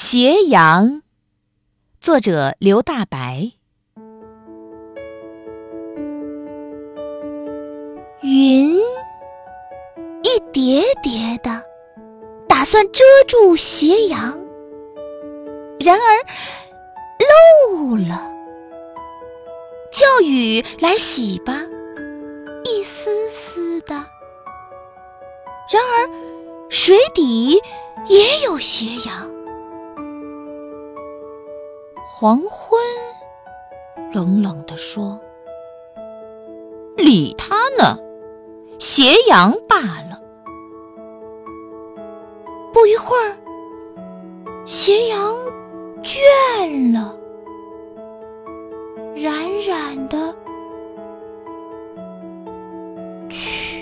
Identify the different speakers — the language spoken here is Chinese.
Speaker 1: 斜阳，作者刘大白。
Speaker 2: 云一叠叠的，打算遮住斜阳，然而漏了。叫雨来洗吧，一丝丝的。然而水底也有斜阳。黄昏，冷冷地说：“
Speaker 1: 理他呢，斜阳罢了。”
Speaker 2: 不一会儿，斜阳倦了，冉冉的去。